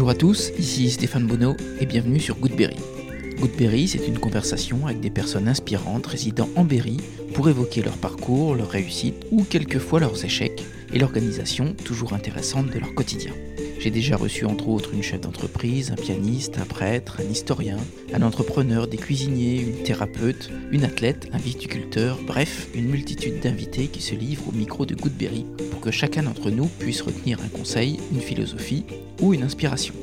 Bonjour à tous, ici Stéphane Bonneau et bienvenue sur Goodberry. Goodberry, c'est une conversation avec des personnes inspirantes résidant en Berry pour évoquer leur parcours, leurs réussites ou quelquefois leurs échecs et l'organisation toujours intéressante de leur quotidien. J'ai déjà reçu entre autres une chef d'entreprise, un pianiste, un prêtre, un historien, un entrepreneur, des cuisiniers, une thérapeute, une athlète, un viticulteur, bref, une multitude d'invités qui se livrent au micro de Goodberry pour que chacun d'entre nous puisse retenir un conseil, une philosophie ou une inspiration.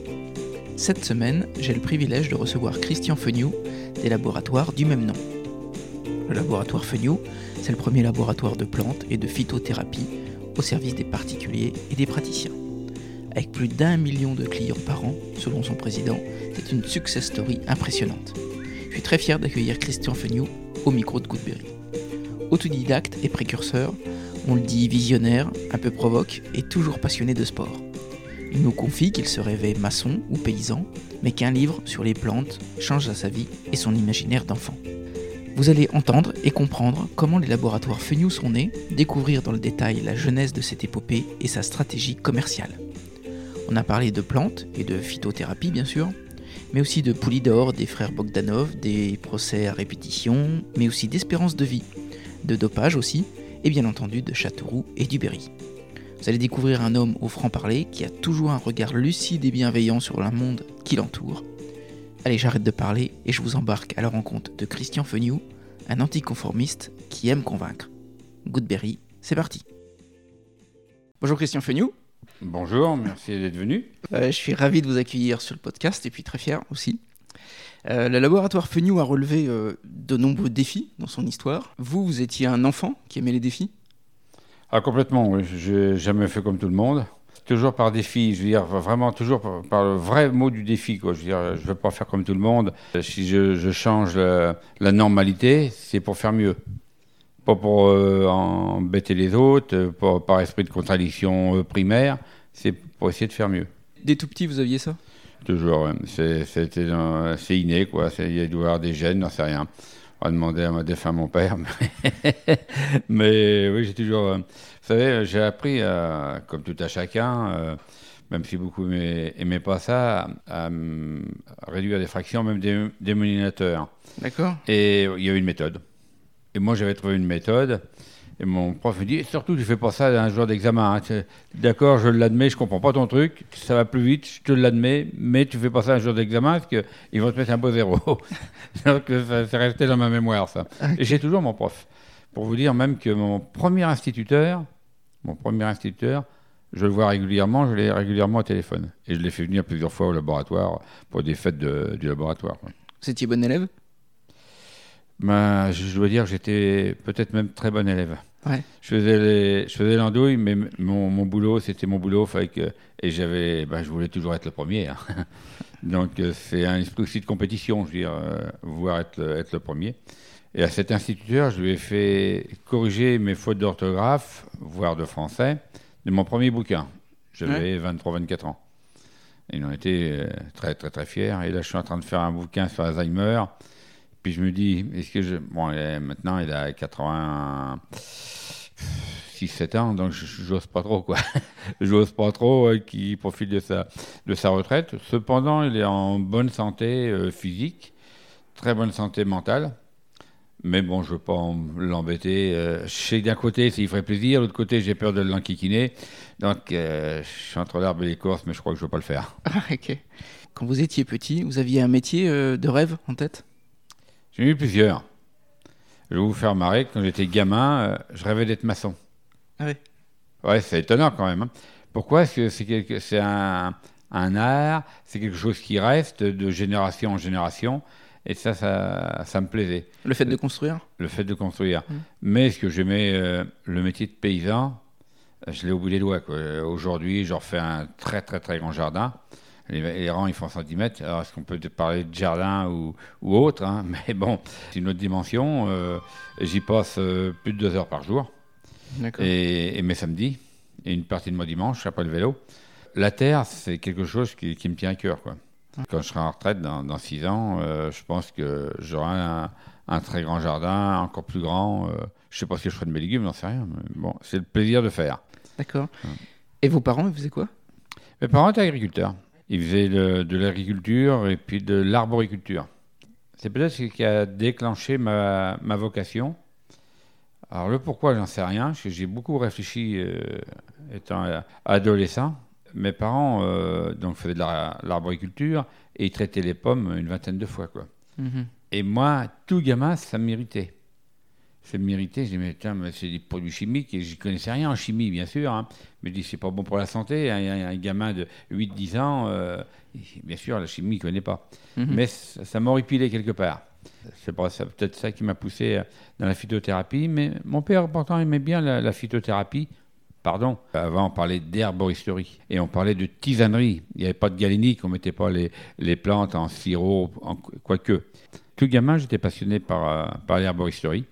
Cette semaine, j'ai le privilège de recevoir Christian Feniou des laboratoires du même nom. Le laboratoire Feniou, c'est le premier laboratoire de plantes et de phytothérapie au service des particuliers et des praticiens. Avec plus d'un million de clients par an, selon son président, c'est une success story impressionnante. Je suis très fier d'accueillir Christian Feniou au micro de Goodberry. Autodidacte et précurseur, on le dit visionnaire, un peu provoque et toujours passionné de sport. Il nous confie qu'il se rêvait maçon ou paysan, mais qu'un livre sur les plantes change sa vie et son imaginaire d'enfant. Vous allez entendre et comprendre comment les laboratoires Feniou sont nés, découvrir dans le détail la genèse de cette épopée et sa stratégie commerciale. On a parlé de plantes et de phytothérapie bien sûr, mais aussi de Poulidor, des frères Bogdanov, des procès à répétition, mais aussi d'espérance de vie, de dopage aussi, et bien entendu de Châteauroux et du Berry. Vous allez découvrir un homme au franc-parler qui a toujours un regard lucide et bienveillant sur le monde qui l'entoure. Allez, j'arrête de parler et je vous embarque à la rencontre de Christian Feniou, un anticonformiste qui aime convaincre. Goodberry, c'est parti. Bonjour Christian Feniou. Bonjour, merci d'être venu. Euh, je suis ravi de vous accueillir sur le podcast et puis très fier aussi. Euh, le laboratoire Feniou a relevé euh, de nombreux défis dans son histoire. Vous, vous étiez un enfant qui aimait les défis Ah, complètement, oui. J'ai jamais fait comme tout le monde. Toujours par défi, je veux dire, vraiment toujours par, par le vrai mot du défi. Quoi. Je veux dire, je veux pas faire comme tout le monde. Si je, je change la, la normalité, c'est pour faire mieux. Pas pour euh, embêter les autres, pas par esprit de contradiction euh, primaire, c'est pour essayer de faire mieux. Dès tout petit, vous aviez ça? Toujours, ouais. c'est inné, quoi. Il y a dû y avoir des gènes, j'en sais rien. On va demander à ma défunt mon père. Mais, mais oui, j'ai toujours. euh, vous savez, j'ai appris, à, comme tout à chacun, euh, même si beaucoup n'aimaient pas ça, à, à, réduire des fractions, même des dénominateurs. D'accord Et il y a une méthode. Et moi, j'avais trouvé une méthode. Et mon prof me dit, surtout, tu fais pas ça un jour d'examen. hein. D'accord, je l'admets, je comprends pas ton truc, ça va plus vite, je te l'admets, mais tu fais pas ça un jour d'examen parce qu'ils vont te mettre un beau zéro. Donc, ça, ça restait dans ma mémoire, ça. Et j'ai toujours mon prof. Pour vous dire même que mon premier instituteur, mon premier instituteur, je le vois régulièrement, je l'ai régulièrement au téléphone. Et je l'ai fait venir plusieurs fois au laboratoire pour des fêtes de- du laboratoire. Vous étiez bon élève? Ben, je dois dire que j'étais peut-être même très bon élève. Ouais. Je faisais les- je faisais l'andouille, mais mon, mon boulot, c'était mon boulot. et j'avais, ben, je voulais toujours être le premier. hein. Donc, euh, c'est un esprit aussi de compétition, je veux dire, euh, vouloir être le, être le premier. Et à cet instituteur, je lui ai fait corriger mes fautes d'orthographe, voire de français, de mon premier bouquin. J'avais 23-24 ans. Ils en étaient euh, très, très, très fiers. Et là, je suis en train de faire un bouquin sur Alzheimer. Puis je me dis, est-ce que je. Bon, maintenant, il a 86-7 ans, donc j'ose pas trop, quoi. j'ose pas trop euh, qu'il profite de sa, de sa retraite. Cependant, il est en bonne santé euh, physique, très bonne santé mentale. Mais bon, je veux pas l'embêter. Euh, je sais d'un côté, s'il ferait plaisir, de l'autre côté, j'ai peur de l'enquiquiner. Donc, euh, je suis entre l'arbre et l'écorce, mais je crois que je ne veux pas le faire. Ok. Quand vous étiez petit, vous aviez un métier euh, de rêve en tête? J'en ai eu plusieurs. Je vais vous faire marrer. Quand j'étais gamin, euh, je rêvais d'être maçon. Ah ouais. Ouais, c'est étonnant quand même. hein. Pourquoi Parce que c'est c'est un, un art, c'est quelque chose qui reste de génération en génération. Et ça, ça, ça me plaisait, Le fait de construire? le fait de construire. Mm. Mais ce que j'aimais, euh, le métier de paysan, euh, je l'ai au bout des doigts. quoi. Euh, Aujourd'hui, je refais un très très très grand jardin. Les, les rangs, ils font centimètres. Alors, est-ce qu'on peut te parler de jardin ou, ou autre hein? Mais bon, c'est une autre dimension. Euh, J'y passe euh, plus de deux heures par jour. D'accord. Et, et mes samedis, et une partie de mon dimanche après le vélo. La terre, c'est quelque chose qui, qui me tient à cœur. Quoi. Quand je serai en retraite dans, dans six ans, euh, je pense que j'aurai un, un très grand jardin, encore plus grand. je sais pas ce que je ferai de mes légumes, j'en sais rien. Mais bon, c'est le plaisir de faire. D'accord. Et vos parents, ils faisaient quoi? Mes parents étaient agriculteurs. Il faisait de, de l'agriculture et puis de l'arboriculture. C'est peut-être ce qui a déclenché ma, ma vocation. Alors le pourquoi, j'en sais rien, parce que j'ai beaucoup réfléchi euh, étant euh, adolescent. Mes parents euh, donc faisaient de la- l'arboriculture et ils traitaient les pommes une vingtaine de fois. Quoi. Mhm. Et moi, tout gamin, ça m'irritait. Ça m'irritait, je dis, mais tiens, c'est des produits chimiques, et j'y connaissais rien en chimie, bien sûr. Hein. Mais je dis, c'est pas bon pour la santé. Un, un- gamin de 8-10 ans, euh, bien sûr, la chimie, il connaît pas. Mhm. Mais ça, m'a horripilé quelque part. C'est c'est peut-être ça qui m'a poussé euh, dans la phytothérapie. Mais mon père, pourtant, aimait bien la, la phytothérapie. Pardon, avant on parlait d'herboristerie et on parlait de tisanerie. Il n'y avait pas de galénique, on mettait pas les, les plantes en sirop, en, quoique. Tout gamin, j'étais passionné par, euh, par l'herboristerie.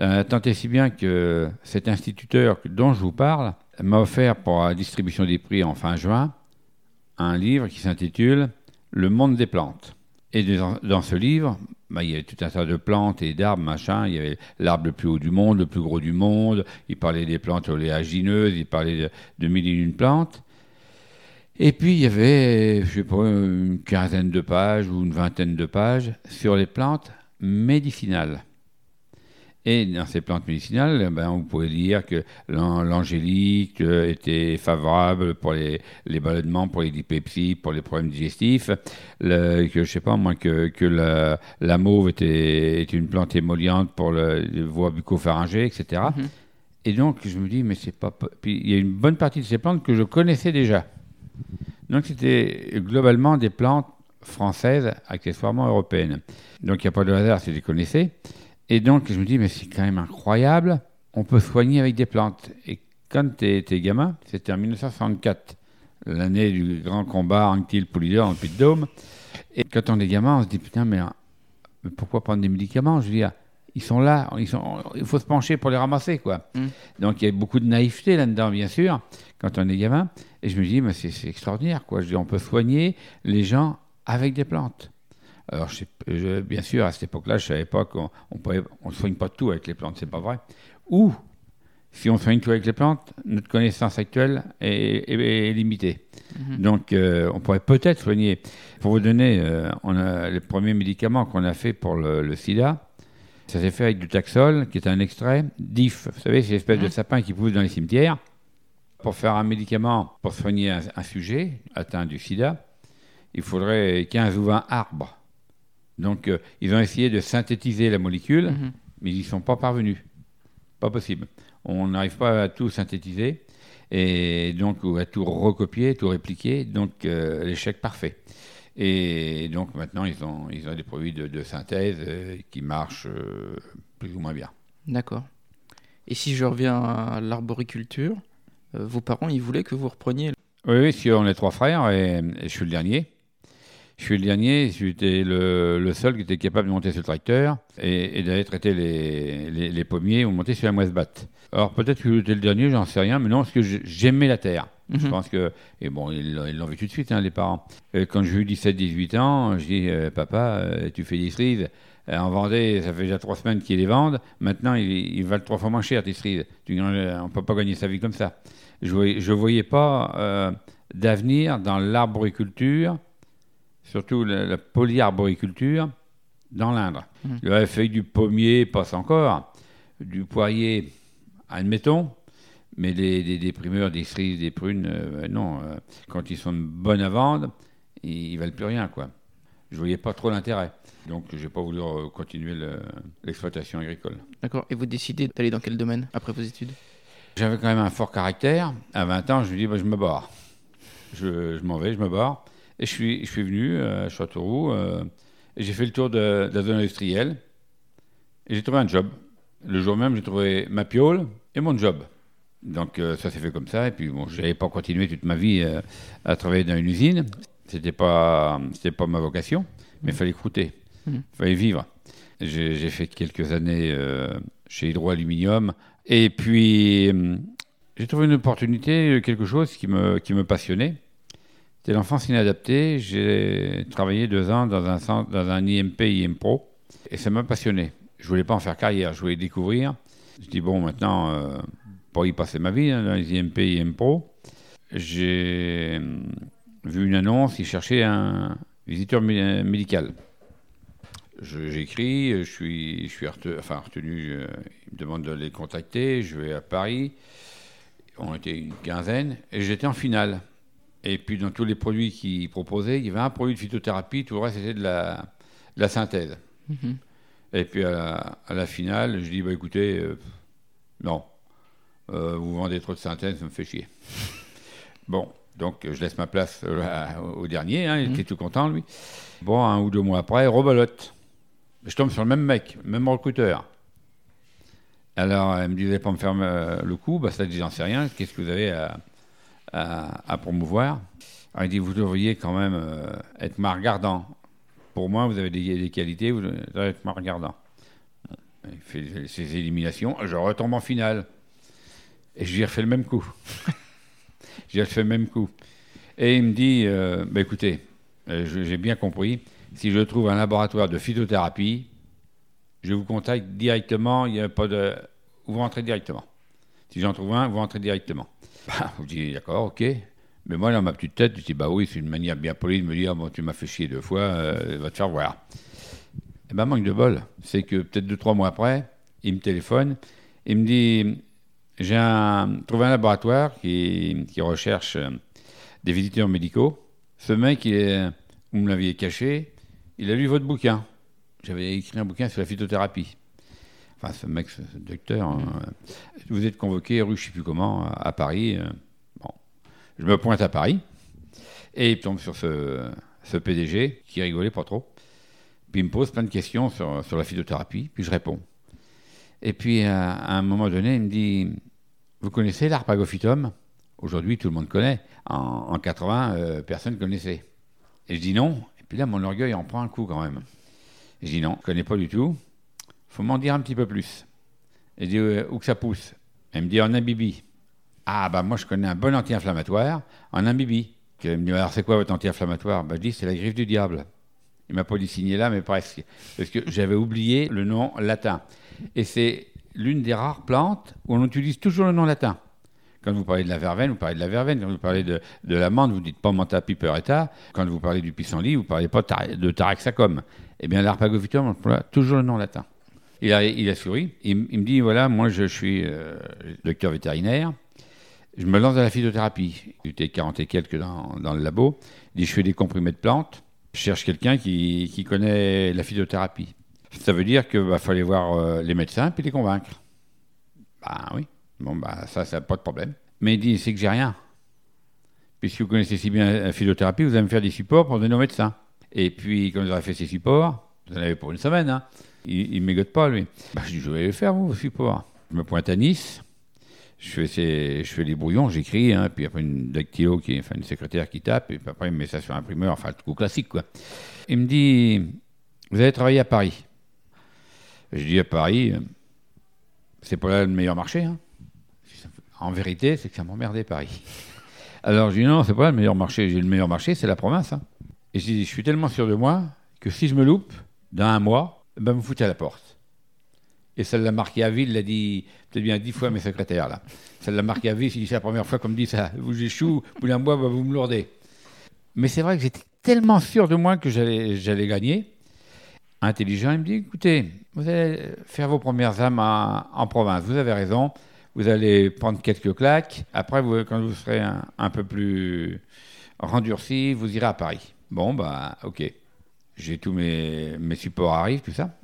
Euh, tant et si bien que cet instituteur dont je vous parle m'a offert pour la distribution des prix en fin juin un livre qui s'intitule Le monde des plantes. Et dans, ce livre, bah, il y avait tout un tas de plantes et d'arbres, machin. Il y avait l'arbre le plus haut du monde, le plus gros du monde. Il parlait des plantes oléagineuses, il parlait de, de mille et une plantes. Et puis il y avait, je une quinzaine de pages ou une vingtaine de pages sur les plantes médicinales. Et dans ces plantes médicinales, eh ben, vous pouvez lire que l'an- l'angélique euh, était favorable pour les, les ballonnements, pour les dyspepsies, pour les problèmes digestifs, le- que je sais pas moi que, que la, la mauve était, une plante émolliente pour le, les voies bucco-pharyngées, etc. Mhm. Et donc je me dis mais c'est pas puis il y a une bonne partie de ces plantes que je connaissais déjà. Donc c'était globalement des plantes françaises, accessoirement européennes. Donc il n'y a pas de hasard si je les connaissais. Et donc je me dis mais c'est quand même incroyable, on peut soigner avec des plantes. Et quand tu es, gamin, c'était en 1964, l'année du grand combat Anctil-Poulidor dans le Puy-de-Dôme. Et quand on est gamin, on se dit putain mais, mais pourquoi prendre des médicaments? Je veux dire, ils sont là, ils sont, il faut se pencher pour les ramasser quoi. Mm. Donc il y a beaucoup de naïveté là-dedans bien sûr quand on est gamin. Et je me dis mais c'est c'est extraordinaire quoi. Je dis on peut soigner les gens avec des plantes. Alors, je sais- je- bien sûr, à cette époque-là, je savais pas qu'on on ne soigne pas tout avec les plantes, c'est pas vrai. Ou, si on soigne tout avec les plantes, notre connaissance actuelle est, est- est limitée. Mhm. Donc, euh, on pourrait peut-être soigner. Pour vous donner, euh, on a les premiers médicaments qu'on a fait pour le, le sida. Ça s'est fait avec du taxol, qui est un extrait d'if. Vous savez, c'est l'espèce de Mhm. sapin qui pousse dans les cimetières. Pour faire un médicament pour soigner un, un sujet atteint du sida, il faudrait 15 ou 20 arbres. Donc, euh, ils ont essayé de synthétiser la molécule, Mhm. mais ils n'y sont pas parvenus. Pas possible. On n'arrive pas à tout synthétiser et donc à tout recopier, tout répliquer. Donc, euh, l'échec parfait. Et donc, maintenant, ils ont, ils ont des produits de, de synthèse euh, qui marchent plus ou moins bien. D'accord. Et si je reviens à l'arboriculture, vos parents, ils voulaient que vous repreniez. Oui, oui, si on est trois frères et, et je suis le dernier. Je suis le dernier, j'étais le, le seul qui était capable de monter sur le tracteur et, et d'aller traiter les, les, les pommiers ou monter sur la moisse batte. Alors peut-être que j'étais le dernier, j'en sais rien, mais non, parce que j'ai- j'aimais la terre. Je Mhm. pense que, et bon, ils l'ont vu tout de suite, hein, les parents. Quand j'ai eu 17-18 ans, je dis, euh, papa, euh, tu fais des cerises. Euh, en Vendée, ça fait déjà trois semaines qu'ils les vendent. Maintenant, ils, ils valent trois fois moins cher, tes cerises. Tu on ne peut pas gagner sa vie comme ça. Je voyais, je voyais pas d'avenir dans l'arboriculture, surtout la, la polyarboriculture, dans l'Indre. Mhm. Le feuille du pommier passe encore, du poirier, admettons, mais des, des, des primeurs, des cerises, des prunes, euh, non. euh, quand ils sont bonnes à vendre, ils, ils valent plus rien, quoi. Je voyais pas trop l'intérêt. Donc, j'ai pas voulu euh, continuer le- l'exploitation agricole. D'accord. Et vous décidez d'aller dans quel domaine après vos études? J'avais quand même un fort caractère. À 20 ans, je me dis, bah, je me barre. Je, je m'en vais, je me barre. Et je suis, je suis venu euh, à Châteauroux. euh, et j'ai fait le tour de, de la zone industrielle. Et j'ai trouvé un job. Le jour même, j'ai trouvé ma piole et mon job. Donc euh, ça s'est fait comme ça. Et puis bon, je n'avais pas continué toute ma vie euh, à travailler dans une usine. C'était pas, c'était pas ma vocation, mais il fallait croûter, il Mhm. fallait vivre. J'ai j'ai fait quelques années euh, chez Hydro-Aluminium. Et puis, hum, j'ai trouvé une opportunité, quelque chose qui me, qui me passionnait. C'était l'enfance inadaptée. J'ai travaillé deux ans dans un, centre, dans un IMP, IMPRO, et ça m'a passionné. Je voulais pas en faire carrière, je voulais découvrir. Je dis, bon, maintenant, euh, pour y passer ma vie, hein, dans les IMP, IMPRO, j'ai hum, vu une annonce, il cherchait un visiteur médical. J'écris, je, suis, je suis retenu, enfin, retenu euh, il me demande de les contacter, je vais à Paris, on était une quinzaine, et j'étais en finale. Et puis dans tous les produits qu'il proposait, il y avait un produit de phytothérapie, tout le reste c'était de la, la synthèse. Mhm. Et puis à la, finale, je dis, bah écoutez, euh, non, euh, vous vendez trop de synthèse, ça me fait chier. bon, donc je laisse ma place au dernier, hein, il mhm. était tout content lui. Bon, un ou deux mois après, rebolote. Je tombe sur le même mec, même recruteur. Alors, elle me disait pas me faire euh, le coup, bah, ça dit, j'en sais rien, qu'est-ce que vous avez à, promouvoir Alors, il dit, vous devriez quand même euh, être mal regardant. Pour moi, vous avez des, qualités, vous devriez être mal regardant. il fait ses éliminations, je retombe en finale. Et je lui ai refait le même coup. j'ai refait le même coup. Et il me dit, euh, bah, écoutez, j'ai bien compris, si je trouve un laboratoire de phytothérapie, je vous contacte directement, il n'y a pas de... Vous rentrez directement. Si j'en trouve un, vous rentrez directement. Bah, vous dites, d'accord, ok. Mais moi, dans ma petite tête, je dis, bah oui, c'est une manière bien polie de me dire, bon, tu m'as fait chier deux fois, euh, va te faire voir. Et ben, manque de bol, c'est que peut-être deux, trois mois après, il me téléphone, il me dit, j'ai trouvé un laboratoire qui, recherche euh, des visiteurs médicaux. Ce mec, vous me l'aviez caché, il a lu votre bouquin. J'avais écrit un bouquin sur la phytothérapie. Enfin, ce mec, ce docteur, hein, vous êtes convoqué rue je sais plus comment, à Paris. Euh, bon. Je me pointe à Paris et il tombe sur ce, ce PDG qui rigolait pas trop. Puis il me pose plein de questions sur, sur la phytothérapie, puis je réponds. Et puis à, un moment donné, il me dit Vous connaissez l'arpagophytum? Aujourd'hui, tout le monde connaît. En, 80, euh, personne ne connaissait. Et je dis non. Puis là, mon orgueil en prend un coup quand même. Je dis non, je ne connais pas du tout. Faut m'en dire un petit peu plus. Et dis euh, où que ça pousse Elle me dit en imbibi. Ah, bah moi je connais un bon anti-inflammatoire en imbibi. Elle me dit alors c'est quoi votre anti-inflammatoire? Bah, Je dis c'est la griffe du diable. Il m'a pas dit là, mais presque. Parce que j'avais oublié le nom latin. Et c'est l'une des rares plantes où on utilise toujours le nom latin. Quand vous parlez de la verveine, vous parlez de la verveine. Quand vous parlez de, de l'amande, vous dites pas manta piperetta. Quand vous parlez du pissenlit, vous parlez pas de taraxacum. Eh bien, l'arpagophytum, on emploie toujours le nom latin. Il a, souri. Il, me dit voilà, moi, je, suis euh, docteur vétérinaire. Je me lance dans la phytothérapie. J'étais 40 et quelques dans, dans, le labo. Il dit je fais des comprimés de plantes. Je cherche quelqu'un qui, connaît la phytothérapie. Ça veut dire qu'il va falloir voir euh, les médecins puis les convaincre. Ben oui. Bon, bah, ça, ça pas de problème. Mais il dit, c'est que j'ai rien. Puisque vous connaissez si bien la phytothérapie, vous allez me faire des supports pour donner aux médecins. Et puis, quand vous aurez fait ces supports, vous en avez pour une semaine, hein, il ne mégote pas, lui. Bah, je dis, je vais les faire, vous, vos supports. Je me pointe à Nice, je fais, les brouillons, j'écris, hein, puis après une dactylo, qui, enfin une secrétaire qui tape, et puis après il me met ça sur imprimeur, enfin le coup classique, quoi. Il me dit, vous allez travailler à Paris. Je dis à Paris, c'est pas là le meilleur marché, hein. En vérité, c'est que ça m'emmerdait Paris. Alors je dis non, c'est pas le meilleur marché. J'ai le meilleur marché, c'est la province. Hein. Et je dis, je suis tellement sûr de moi que si je me loupe, dans un mois, ben, me foutez à la porte. Et celle l'a marqué à ville, l'a dit peut-être bien dix fois mes secrétaires là. Celle l'a marqué à ville, c'est la première fois qu'on me dit ça. Vous échoue, vous d'un mois, ben, vous me lourdez. Mais c'est vrai que j'étais tellement sûr de moi que j'allais gagner. Intelligent, il me dit écoutez, vous allez faire vos premières âmes en province. Vous avez raison vous allez prendre quelques claques. Après, quand vous serez un, peu plus rendurci, vous irez à Paris. Bon, bah, ok. J'ai tous mes, mes supports arrivent, tout ça.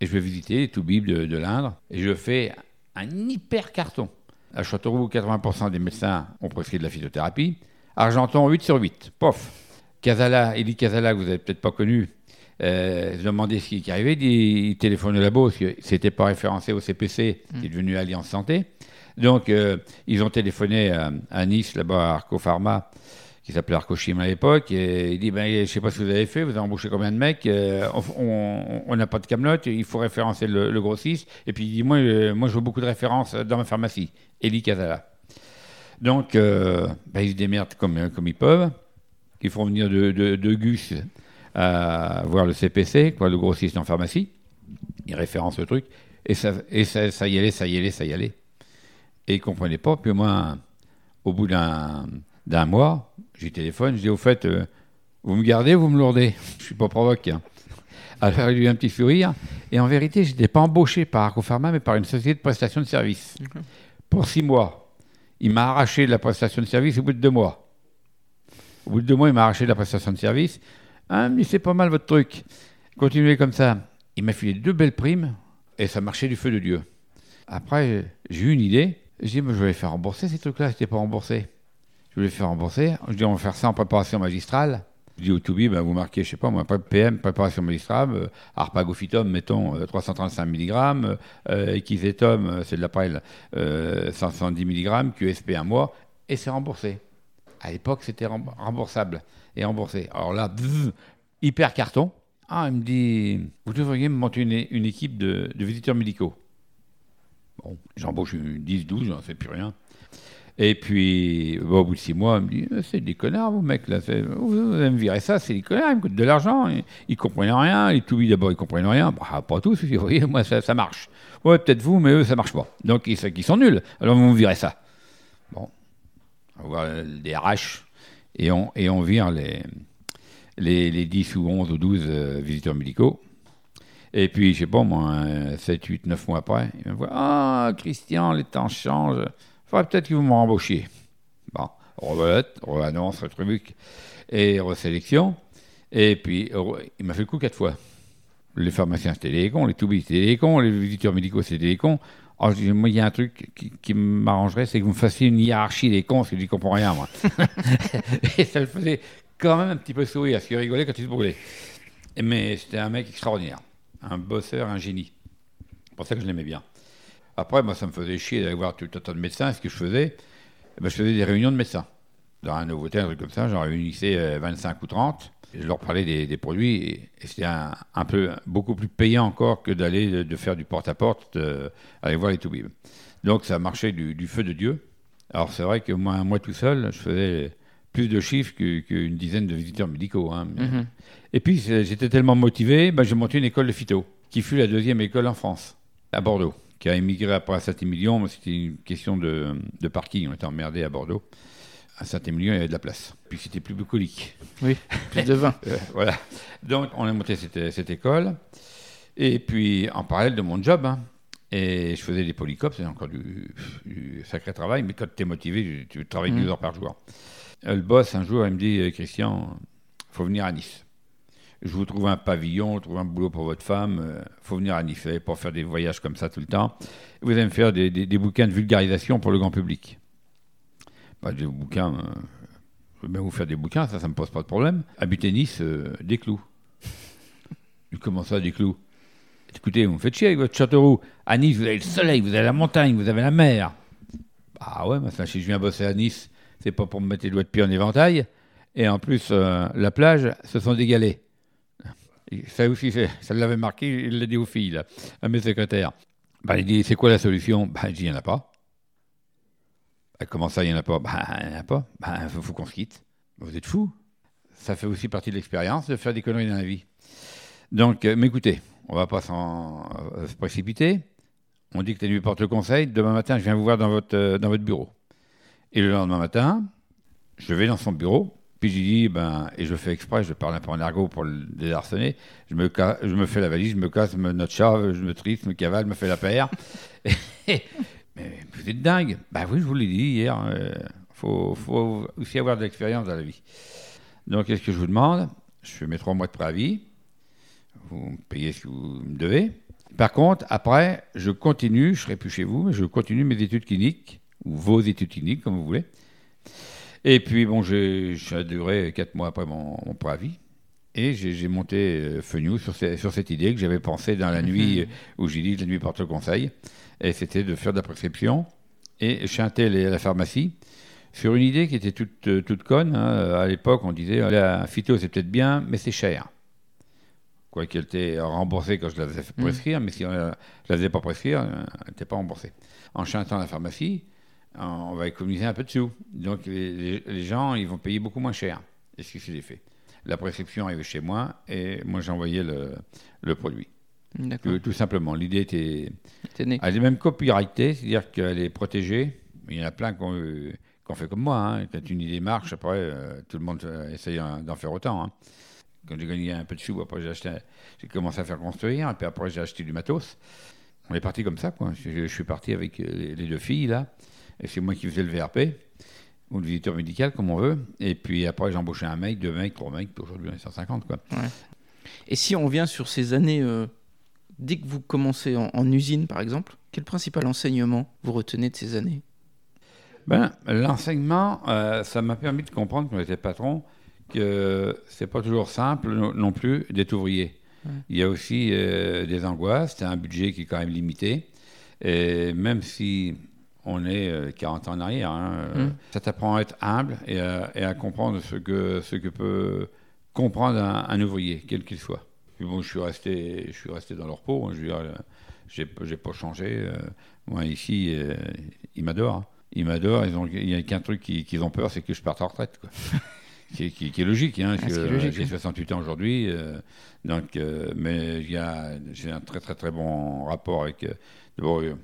Et je vais visiter tout Bib de, de l'Indre. Et je fais un hyper carton. À Châteauroux, 80% des médecins ont prescrit de la phytothérapie. Argenton, 8 sur 8. Pof. Casala, Elie Casala, que vous n'avez peut-être pas connu, euh, je demandais ce qui arrivait, il, téléphone au labo, parce que c'était pas référencé au CPC, qui est mm. devenu Alliance Santé. Donc, euh, ils ont téléphoné à, Nice, là-bas, à Arco Pharma, qui s'appelait Arcochim à l'époque, et il dit, ben, je sais pas ce que vous avez fait, vous avez embauché combien de mecs, euh, on n'a pas de camelote, il faut référencer le, grossiste, et puis il dit, moi, euh, moi je veux beaucoup de références dans ma pharmacie, Eli Casala. Donc, ben, ils se démerdent comme, ils peuvent, ils font venir de, de, Gus, à voir le CPC, quoi, le grossiste en pharmacie. Il référence le truc. Et, ça, y allait, ça y allait, ça y allait. Et il ne comprenait pas. Puis moins, au bout d'un d'un mois, j'ai téléphone, je dis au fait, euh, vous me gardez ou vous me lourdez? Je suis pas provoqué. Hein. Alors il a eu un petit sourire. Et en vérité, je n'étais pas embauché par Arcopharma, mais par une société de prestation de services. Pour six mois. Il m'a arraché de la prestation de service au bout de deux mois. Au bout de deux mois, il m'a arraché de la prestation de service. Ah, mais c'est pas mal votre truc. Continuez comme ça. Il m'a filé deux belles primes et ça marchait du feu de Dieu. Après, j'ai eu une idée. Je dis, je vais faire rembourser ces trucs-là, c'était pas remboursé. Je voulais faire rembourser. Je dis, on va faire ça en préparation magistrale. Je dis au Toubi, ben, vous marquez, je sais pas moi, PM, préparation magistrale, euh, mettons 335 mg, euh, euh, c'est de l'après, euh, 510 mg, QSP un mois, et c'est remboursé. À l'époque, c'était remboursable et remboursé. Alors là, hyper carton. Ah, il me dit, vous devriez me monter une, équipe de, visiteurs médicaux. Bon, j'embauche 10, 12, j'en sais plus rien. Et puis, au bout de six mois, il me dit euh, C'est des connards, vous, mec, là. Vous, allez me virer ça, c'est des connards, ils me coûtent de l'argent. Ils, ne comprennent rien. Les tout d'abord, ils comprennent rien. Bah, pas tous, vous voyez, moi, ça, marche. Ouais, peut-être vous, mais eux, ça marche pas. Donc, ils, ils sont nuls. Alors, vous me virez ça. Bon, on va voir des RH et on, et on vire les, les, les 10 ou 11 ou 12 euh, visiteurs médicaux. Et puis, je sais pas, moi, 7, 8, 9 mois après, il me voit Ah, Christian, les temps changent. Faudrait peut-être que vous m'embauchiez. Bon, revolette, re-annonce, et resélection. Et puis, il m'a fait le coup quatre fois. Les pharmaciens, c'était des cons, les toubis, c'était des cons, les visiteurs médicaux, c'était des cons. Alors, je dis, moi, il y a un truc qui, m'arrangerait, c'est que vous me fassiez une hiérarchie des cons, parce que je n'y comprends rien, moi. et ça le faisait quand même un petit peu sourire, parce qu'il rigolait quand il se brûlait. Mais c'était un mec extraordinaire, un bosseur, un génie. C'est pour ça que je l'aimais bien. Après, moi, ça me faisait chier d'aller voir tout un tas de médecins. Ce que je faisais, eh ben, je faisais des réunions de médecins. Dans un nouveau un truc comme ça, j'en réunissais 25 euh, ou 30. je leur parlais des, produits. Et, c'était un, peu, beaucoup plus payant encore que d'aller de, faire du porte-à-porte, aller voir les toubibs. Donc, ça marchait du, feu de Dieu. Alors, c'est vrai que moi, moi, tout seul, je faisais plus de chiffres qu'une dizaine de visiteurs médicaux. Hein. Mm-hmm. Et puis, j'étais tellement motivé, ben, j'ai monté une école de phyto, qui fut la deuxième école en France, à Bordeaux qui a émigré après à Saint-Émilion. C'était une question de, parking. On était emmerdé à Bordeaux. À Saint-Émilion, il y avait de la place. Puis c'était plus bucolique. Oui, plus de vin. Euh, voilà. Donc, on a monté cette, école. Et puis, en parallèle de mon job, hein, et je faisais des polycopes, c'est encore du, sacré travail, mais quand tu es motivé, tu, travailles 12 mmh. heures par jour. Euh, le boss, un jour, il me dit Christian, il faut venir à Nice je vous trouve un pavillon, je trouve un boulot pour votre femme, il euh, faut venir à Nice pour faire des voyages comme ça tout le temps. Vous allez me faire des, bouquins de vulgarisation pour le grand public. Des bouquins, euh, je vais bien vous faire des bouquins, ça, ça me pose pas de problème. Habiter Nice, euh, des clous. Comment ça, des clous? Écoutez, vous me faites chier avec votre château. À Nice, vous avez le soleil, vous avez la montagne, vous avez la mer. Ah ouais, mais si je viens bosser à Nice, c'est pas pour me mettre les doigts de pied en éventail. Et en plus, la plage, ce sont des galets. Ça aussi, ça l'avait marqué, il l'a dit aux filles, à mes secrétaires. Ben, il dit, c'est quoi la solution? Ben, il dit, il n'y en a pas. Ben, comment ça, il n'y en a pas? Ben, il n'y en a pas. Il faut, qu'on se quitte. Vous êtes fous. Ça fait aussi partie de l'expérience de faire des conneries dans la vie. Donc, euh, mais écoutez, on va pas euh, se précipiter. On dit que tu nuit porte le conseil. Demain matin, je viens vous voir euh, dans votre bureau. Et le lendemain matin, je vais dans son bureau puis j'ai dit, ben, et je fais exprès, je parle un peu en argot pour le désarçonner, je me, je me fais la valise, je me casse, me note chave, je me trie, je me cavale, je me fais la paire. mais vous êtes dingue. Ben oui, je vous l'ai dit hier, il euh, faut, faut, aussi avoir de l'expérience dans la vie. Donc, qu'est-ce que je vous demande? Je fais mes trois mois de préavis, vous me payez ce que vous me devez. Par contre, après, je continue, je serai plus chez vous, mais je continue mes études cliniques, ou vos études cliniques, comme vous voulez. Et puis, bon, j'ai duré quatre mois après mon, préavis. Et j'ai monté euh, Fenou sur, sur, cette idée que j'avais pensée dans la nuit mhm. où j'ai dit la nuit porte le conseil. Et c'était de faire de la prescription et chanter la pharmacie sur une idée qui était toute, euh, toute conne. Hein. À l'époque, on disait la phyto, c'est peut-être bien, mais c'est cher. Quoi qu'elle était remboursée quand je la faisais mhm. prescrire, mais si on ne la faisait pas prescrire, elle n'était pas remboursée. En chantant la pharmacie, on va économiser un peu de sous. Donc les, gens, ils vont payer beaucoup moins cher. Et ce qui s'est fait. La prescription arrivait chez moi et moi j'envoyais le, le produit. Tout, tout simplement. L'idée était. Elle est même copyrightée, c'est-à-dire qu'elle est protégée. Il y en a plein qui ont, qu'on fait comme moi. Hein. Quand une idée marche, après, euh, tout le monde euh, essaye d'en faire autant. Hein. Quand j'ai gagné un peu de sous, après j'ai acheté, j'ai commencé à faire construire, et puis après j'ai acheté du matos. On est parti comme ça, quoi. Je, je suis parti avec euh, les deux filles là, et c'est moi qui faisais le VRP ou le visiteur médical, comme on veut. Et puis après, j'ai embauché un mec, deux mecs, trois mecs, puis aujourd'hui on est 150, quoi. Et si on revient sur ces années, euh, dès que vous commencez en, en usine, par exemple, quel principal enseignement vous retenez de ces années? Ben, l'enseignement, euh, ça m'a permis de comprendre quand j'étais patron que c'est pas toujours simple non, non plus d'être ouvrier. Ouais. Il y a aussi euh, des angoisses, c'est un budget qui est quand même limité. Et même si on est euh, 40 ans en arrière, hein, euh, Mm. ça t'apprend à être humble et à, et à comprendre ce que, ce que peut comprendre un, un ouvrier, quel qu'il soit. Puis bon, je suis resté, je suis resté dans leur peau. hein, je veux dire, euh, j'ai, j'ai pas changé. euh, moi ici, euh, ils m'adorent. hein. Ils m'adorent. Ils ont, il y a qu'un truc qu'ils, qu'ils ont peur, c'est que je parte en retraite. Quoi. qui, qui- qui est logique. Hein, Ah, que, ce qui est logique, j'ai oui. 68 ans aujourd'hui. euh, donc, euh, mais il y a, j'ai un très très très bon rapport avec. euh, euh,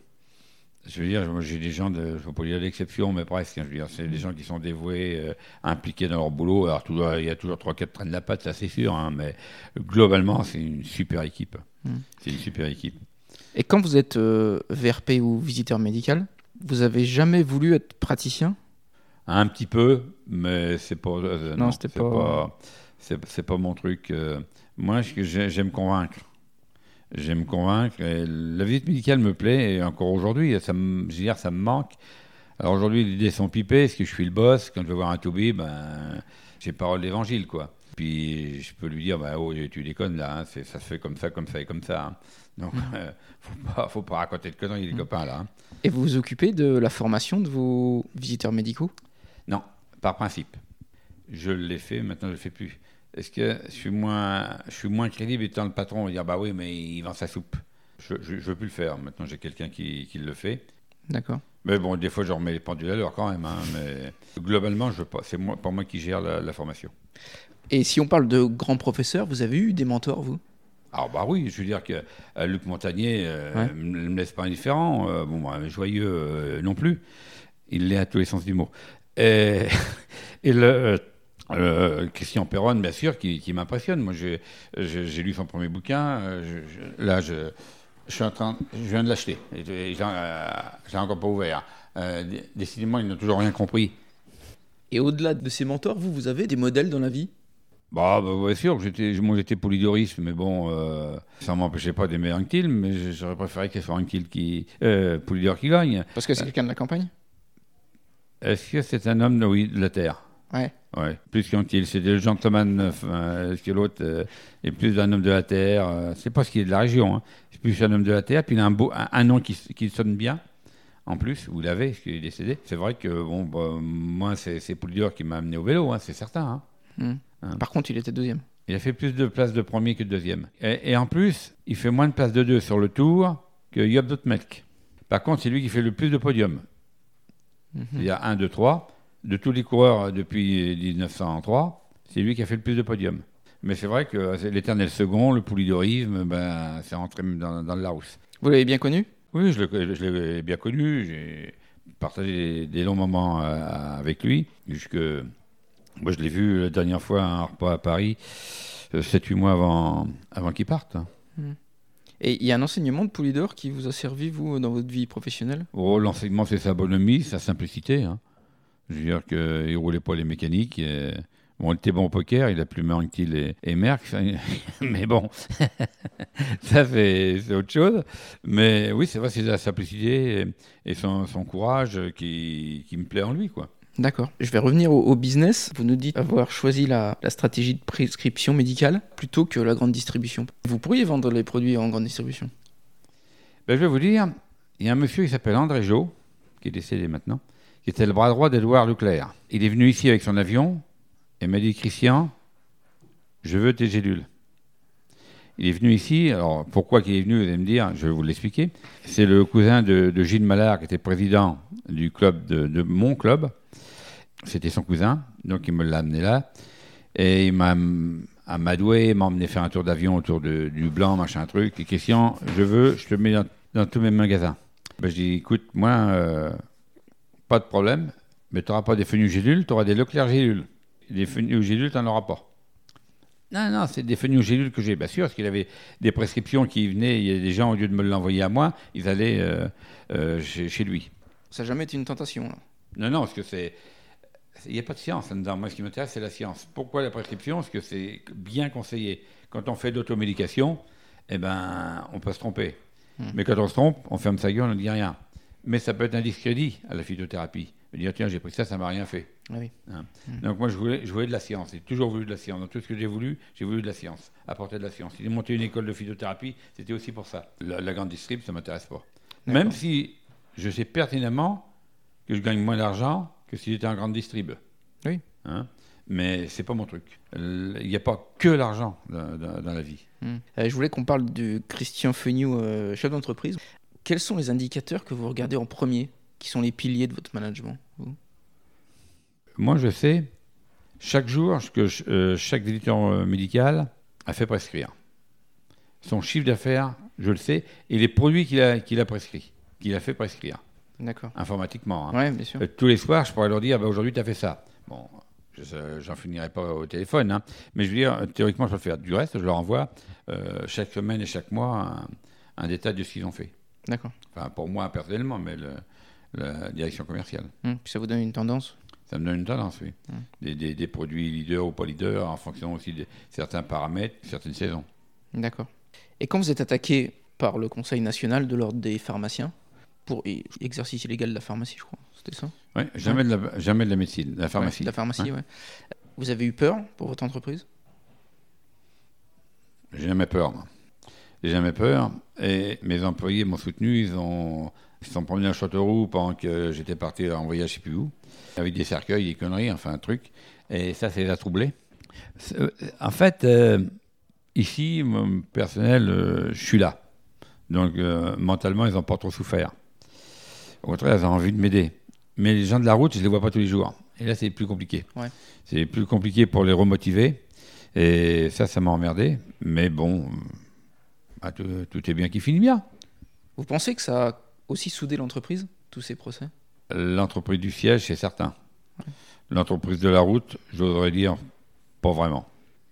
je veux dire, j'ai des gens, de, je ne pas dire d'exception, mais presque. hein, je veux dire, c'est des gens qui sont dévoués, euh, impliqués dans leur boulot. Alors, tout, il y a toujours 3-4 trains de la patte, ça c'est sûr, hein, mais globalement, c'est une super équipe. Mm. C'est une super équipe. Et quand vous êtes euh, VRP ou visiteur médical, vous avez jamais voulu être praticien? Un petit peu, mais c'est pas. euh, Non, c'était pas- c'est, pas mon truc. euh. moi, j'aime convaincre. J'aime convaincre. et la visite médicale me plaît, et encore aujourd'hui, ça me, je veux dire, ça me manque. Alors aujourd'hui, les idées sont pipées, parce que je suis le boss. Quand je vais voir un toubib, ben, j'ai parole d'évangile, quoi. Puis je peux lui dire, bah, oh, tu déconnes là, hein, ça se fait comme ça, comme ça et comme ça. hein. Donc, euh, faut, pas, faut pas raconter de conneries, les Mm. copains là. hein. Et vous vous occupez de la formation de vos visiteurs médicaux? Non, par principe. Je l'ai fait, maintenant je le fais plus. Est-ce que je suis moins, je suis moins crédible étant le patron, on va dire bah oui, mais il vend sa soupe. Je, je veux plus le faire. Maintenant j'ai quelqu'un qui, qui le fait. D'accord. Mais bon, des fois je remets les pendules à l'heure quand même. hein, mais globalement. C'est moi, pas moi qui gère la, la formation. Et si on parle de grands professeurs, vous avez eu des mentors, vous? Alors bah oui, je veux dire que euh, Luc Montagnier euh, Ouais. me me laisse pas indifférent. euh, bon, bah, joyeux euh, non plus. Il l'est à tous les sens du mot. Et, et le euh, Christian Perron, bien sûr, qui, qui m'impressionne. Moi, j'ai lu son premier bouquin. euh, je- je- là, je, je suis en train, je viens de l'acheter. Et je- j'en, euh, J'ai encore pas ouvert. Euh, dé- décidément, il n'a toujours rien compris. Et au-delà de ces mentors, vous, vous avez des modèles dans la vie? Bah, bah, bien sûr, j'étais, moi j'étais polydoriste, mais bon, euh, ça ne m'empêchait pas d'aimer Anquetil, mais j'aurais préféré que ce soit Anquetil qui, euh, Polydor qui gagne. Parce que c'est quelqu'un de la campagne? Est-ce que c'est un homme, oui, de la terre? Ouais. Ouais, plus qu'Anquetil, c'était le gentleman, euh, enfin, est-ce que l'autre euh, est plus un homme de la terre euh, C'est pas ce qui est de la région, hein. c'est plus un homme de la terre, puis il a un, beau, un, un nom qui, qui sonne bien. En plus, vous l'avez, parce qu'il est décédé. C'est vrai que bon, bah, moi, c'est, c'est Polydor qui m'a amené au vélo, hein, c'est certain. hein. Hmm. Par contre, il était deuxième. Il a fait plus de places de premier que de deuxième. Et, et en plus, il fait moins de places de deux sur le tour que Job Dotmek. Par contre, c'est lui qui fait le plus de podiums. Mhm. Il y a 1, 2, 3. De tous les coureurs depuis 1903, c'est lui qui a fait le plus de podiums. Mais c'est vrai que l'éternel second, le poulidorisme, ben, c'est rentré même dans, dans le Larousse. Vous l'avez bien connu? Oui, je l'ai bien connu. J'ai partagé des, des longs moments euh, avec lui. Jusque, moi, je l'ai vu la dernière fois à un repas à Paris, 7-8 mois avant, avant qu'il parte. Et il y a un enseignement de Poulidor qui vous a servi, vous, dans votre vie professionnelle? Oh, L'enseignement, c'est sa bonhomie, sa simplicité. hein. Je veux dire qu'il ne roulait pas les mécaniques. et- Bon, il était bon au poker, il a plus qu'il et, et Merckx, mais bon, ça c'est c'est autre chose. Mais oui, c'est vrai, c'est la simplicité et, et son, son courage qui, qui me plaît en lui, quoi. D'accord. Je vais revenir au, au business. Vous nous dites avoir choisi la, la stratégie de prescription médicale plutôt que la grande distribution. Vous pourriez vendre les produits en grande distribution? Ben, je vais vous dire, il y a un monsieur qui s'appelle André Jo, qui est décédé maintenant, qui était le bras droit d'Edouard Leclerc. Il est venu ici avec son avion et m'a dit Christian, je veux tes gélules. Il est venu ici, alors pourquoi il est venu, vous allez me dire, je vais vous l'expliquer. C'est le cousin de, Gilles Mallard qui était président du club, de, mon club. C'était son cousin, donc il me l'a amené là. Et il m'a à Madoué, il m'a emmené faire un tour d'avion autour de- du blanc, machin truc. Et Christian, je veux, je te mets dans, dans tous mes magasins. Ben, je dis, écoute, moi, euh, pas de problème, Mais tu n'auras pas des phénugélules, tu auras des Leclerc-gélules. Des phénugélules, tu n'en auras pas. Non, non, c'est des phénugélules que j'ai, bien sûr, parce qu'il avait des prescriptions qui venaient, il y a des gens, au lieu de me l'envoyer à moi, ils allaient euh, euh, chez, chez lui. Ça n'a jamais été une tentation, là. Non, non, parce que c'est. Il n'y a pas de science là-dedans. Moi, ce qui m'intéresse, c'est la science. Pourquoi la prescription? Parce que c'est bien conseillé. Quand on fait d'automédication, eh ben, on peut se tromper. Hmm. Mais quand on se trompe, on ferme sa gueule, on ne dit rien. Mais ça peut être un discrédit à la phytothérapie. De dire, tiens, j'ai pris ça, ça m'a rien fait. Ah oui. Hein. Hmm. Donc moi, je voulais, je voulais de la science. J'ai toujours voulu de la science. Dans tout ce que j'ai voulu, j'ai voulu de la science. Apporter de la science. J'ai monté une école de phytothérapie, c'était aussi pour ça. La, la grande distrib, ça m'intéresse pas. Même si je sais pertinemment que je gagne moins d'argent que si j'étais en grande distrib. Oui. Hein Mais c'est pas mon truc. Il n'y a pas que l'argent dans, dans- dans la vie. Hmm. Euh, je voulais qu'on parle de Christian Fegnou, euh, chef d'entreprise. Quels sont les indicateurs que vous regardez en premier, qui sont les piliers de votre management vous? Moi, je sais chaque jour ce que je- euh, chaque directeur euh, médical a fait prescrire. Son chiffre d'affaires, je le sais, et les produits qu'il a, qu'il a prescrits, qu'il a fait prescrire, D'accord. informatiquement. hein. Ouais, bien sûr. Euh, Tous les soirs, je pourrais leur dire, bah, aujourd'hui, tu as fait ça. Bon, je- j'en finirai pas au téléphone, hein. mais je veux dire, théoriquement, je peux le faire. Du reste, je leur envoie euh, chaque semaine et chaque mois un, un détail de ce qu'ils ont fait. D'accord. Enfin, pour moi personnellement, mais le- la direction commerciale. Hmm. Puis ça vous donne une tendance? Ça me donne une tendance, oui. Mm. Des, des- des produits leaders ou pas leaders en fonction aussi de certains paramètres, certaines saisons. D'accord. Et quand vous êtes attaqué par le Conseil national de l'ordre des pharmaciens, pour et- exercice illégal de la pharmacie, je crois, c'était ça? Oui, jamais, de la, jamais de la médecine, de la pharmacie. Ouais, de la pharmacie, ouais. Vous avez eu peur pour votre entreprise? J'ai jamais peur. moi. J'ai jamais peur. Et mes employés m'ont soutenu. Ils ont, ils sont promenés à Châteauroux pendant que j'étais parti en voyage, je sais plus où, avec des cercueils, des conneries, enfin un truc. Et ça, ça les a troublés. Euh, En fait, euh, ici, mon personnel, euh, je suis là. Donc, euh, mentalement, ils n'ont pas trop souffert. Au contraire, ils ont envie de m'aider. Mais les gens de la route, je ne les vois pas tous les jours. Et là, c'est plus compliqué. Ouais. C'est plus compliqué pour les remotiver. Et ça, ça m'a emmerdé. Mais bon, bah, tout, tout est bien qui finit bien. Vous pensez que ça a aussi soudé l'entreprise, tous ces procès? L'entreprise du siège, c'est certain. L'entreprise de la route, j'oserais dire, pas vraiment.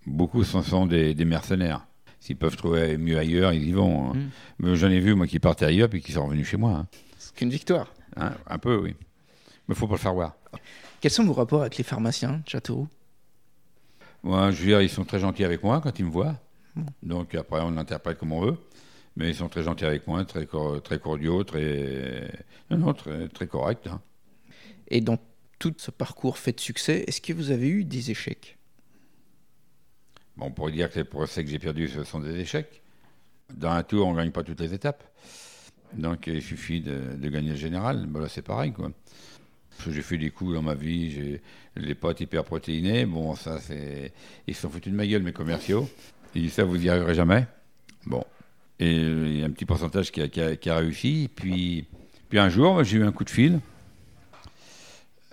Beaucoup ce sont des, des mercenaires. S'ils peuvent trouver mieux ailleurs, ils y vont. hein. Mm. Mais j'en ai vu, moi, qui partaient ailleurs puis qui sont revenus chez moi. hein. C'est qu'une victoire. Hein, un peu, oui. Mais faut pas le faire voir. Quels sont vos rapports avec les pharmaciens de Châteauroux? Moi, je veux dire, ils sont très gentils avec moi quand ils me voient. Donc après, on l'interprète comme on veut. Mais ils sont très gentils avec moi, très, cor- très cordiaux, très, non, non, très, très corrects. hein. Et dans tout ce parcours fait de succès, est-ce que vous avez eu des échecs? Bon, on pourrait dire que les procès que j'ai perdus, ce sont des échecs. Dans un tour, on ne gagne pas toutes les étapes. Donc, il suffit de, de gagner le général. Ben là, c'est pareil, quoi. J'ai fait des coups dans ma vie, j'ai les potes hyperprotéinés. Bon, ça, c'est. Ils se sont foutus de ma gueule, mes commerciaux. Ils disent ça, vous n'y arriverez jamais. Bon. Et il y a un petit pourcentage qui a, réussi. Puis, puis un jour, j'ai eu un coup de fil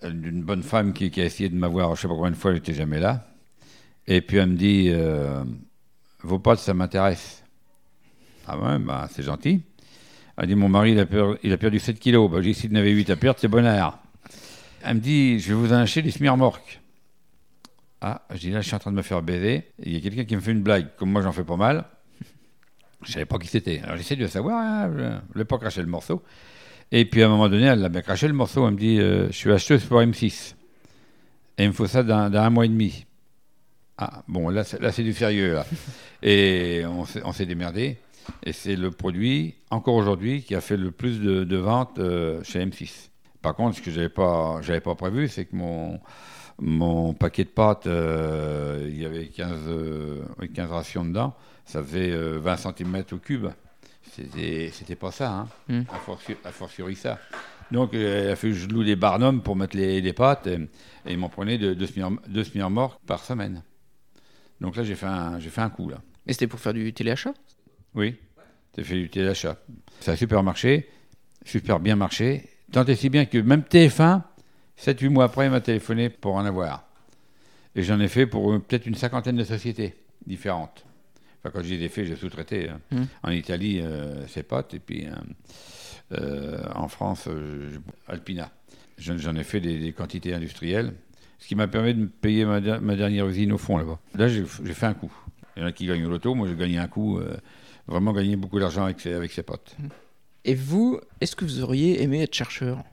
euh, d'une bonne femme qui, a essayé de m'avoir, je ne sais pas combien de fois, j'étais jamais là. Et puis elle me dit euh, Vos potes, ça m'intéresse. Ah ouais, bah, c'est gentil. Elle dit Mon mari, il a, per- il a perdu 7 kilos. Bah, j'ai dit S'il en avait 8 à perdre, c'est bonheur. Elle me dit Je vais vous en acheter des semi-remorques. Ah, je dis Là, je suis en train de me faire baiser. Il y a quelqu'un qui me fait une blague. Comme moi, j'en fais pas mal. Je savais pas qui c'était. Alors j'essaie de le savoir. hein, je ne voulais pas cracher le morceau. Et puis à un moment donné, elle l'a bien craché le morceau. Elle me dit euh, Je suis acheteuse pour M6. Et il me faut ça dans, dans un mois et demi. Ah, bon, là, c'est, là, c'est du sérieux. Là. Et on s'est, démerdé. Et c'est le produit, encore aujourd'hui, qui a fait le plus de, de ventes euh, chez M6. Par contre, ce que je n'avais pas prévu, c'est que mon, mon paquet de pâtes, euh, il y avait 15, euh, oui, 15 rations dedans. Ça faisait euh, 20 cm au cube. C'était, pas ça, hein. Mm. A, fortiori, a fortiori ça. Donc, euh, il a fallu que je loue des barnums pour mettre les, les pâtes. Et, et ils m'en prenaient deux, deux semi-remorques par semaine. Donc là, j'ai fait un, j'ai fait un coup, là. Et c'était pour faire du téléachat? Oui, j'ai fait du téléachat. Ça a super marché, super bien marché. Tant et si bien que même TF1, 7-8 mois après, m'a téléphoné pour en avoir. Et j'en ai fait pour peut-être une cinquantaine de sociétés différentes. Enfin, quand je les ai fait, j'ai sous-traité. hein. Mm. En Italie, euh, c'est potes, et puis euh, euh, en France, euh, je- Alpina. J'en ai fait des, quantités industrielles, ce qui m'a permis de me payer ma, dernière usine au fond là-bas. Là, j'ai fait un coup. Il y en a qui gagnent au loto, moi j'ai gagné un coup, vraiment gagné beaucoup d'argent avec, avec ses potes. Et vous, est-ce que vous auriez aimé être chercheur?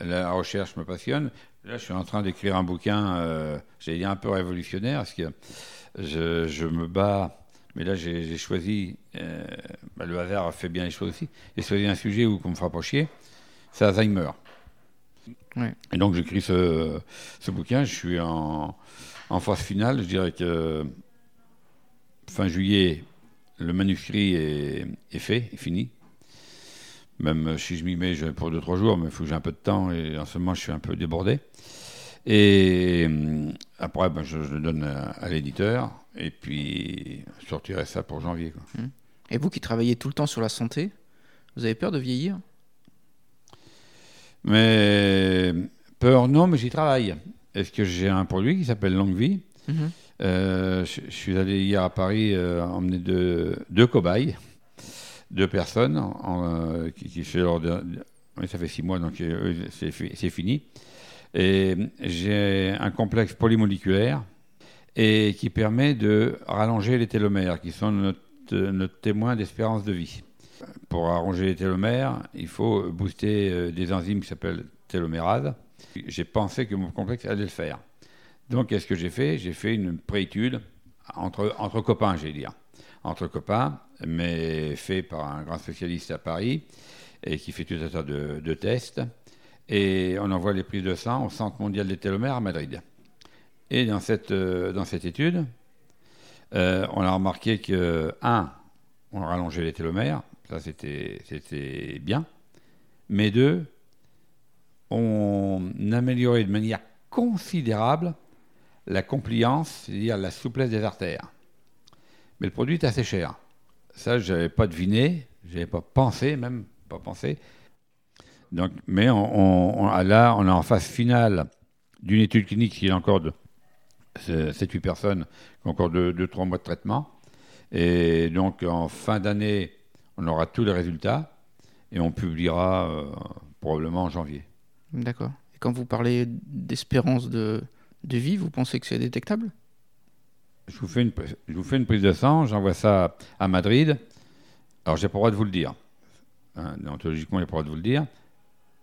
La recherche me passionne. Là, je suis en train d'écrire un bouquin, euh, j'ai dit un peu révolutionnaire, parce que je, me bats, mais là j'ai choisi, euh, bah, le hasard a fait bien les choses aussi, j'ai choisi un sujet où on me fera pas chier, c'est Alzheimer. Et donc j'écris ce, ce, bouquin, je suis en, en, phase finale, je dirais que fin juillet, le manuscrit est, est fait, est fini. Même si je m'y mets pour 2-3 jours, mais il faut que j'ai un peu de temps et en ce moment je suis un peu débordé. Et euh, après, ben, je, le donne à, l'éditeur et puis je sortirai ça pour janvier. Mmh. Et vous qui travaillez tout le temps sur la santé, vous avez peur de vieillir? Mais peur, non, mais j'y travaille. Est-ce que j'ai un produit qui s'appelle Longue Vie mmh. euh, je, suis allé hier à Paris euh, emmener deux, deux cobayes deux personnes en, qui, leur, ça fait six mois, donc c'est fini. Et j'ai un complexe polymoléculaire et qui permet de rallonger les télomères, qui sont notre, notre témoin d'espérance de vie. Pour rallonger les télomères, il faut booster euh, des enzymes qui s'appellent télomérase. J'ai pensé que mon complexe allait le faire. Donc, qu'est-ce que j'ai fait? J'ai fait une préétude entre, entre copains, j'ai dire. Entre copains, mais fait par un grand spécialiste à Paris et qui fait tout un tas de, tests et on envoie les prises de sang au Centre mondial des télomères à Madrid. Et dans cette, euh, dans cette étude, euh, on a remarqué que, un, on rallongeait les télomères, ça c'était bien, mais deux, on améliorait de manière considérable la compliance, c'est-à-dire la souplesse des artères. Mais le produit est assez cher. Ça, je n'avais pas deviné, je n'avais pas pensé, même pas pensé. Donc, mais on, là, on est en phase finale d'une étude clinique qui est encore de 7-8 personnes, qui ont encore 2-3 mois de traitement. Et donc, en fin d'année, on aura tous les résultats et on publiera euh, probablement en janvier. D'accord. Et quand vous parlez d'espérance de, de vie, vous pensez que c'est détectable? Je vous, fais une, je vous fais une prise de sang, j'envoie ça à Madrid. Alors, j'ai pas le droit de vous le dire. Hein, déontologiquement, j'ai pas le droit de vous le dire.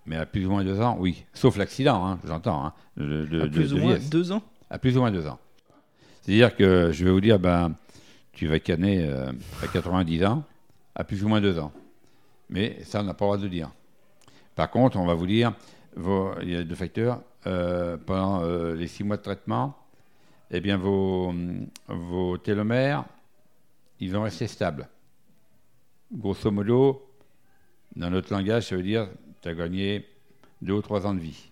Mais à plus ou moins deux ans, oui. Sauf l'accident, hein, j'entends. Hein, à plus ou moins deux ans À plus ou moins deux ans. C'est-à-dire que je vais vous dire, ben, tu vas canner euh, à 90 ans, à plus ou moins deux ans. Mais ça, on n'a pas le droit de le dire. Par contre, on va vous dire, il y a deux facteurs. Euh, pendant euh, les six mois de traitement, eh bien, vos, vos télomères, ils vont rester stables. Grosso modo, dans notre langage, ça veut dire tu as gagné deux ou trois ans de vie.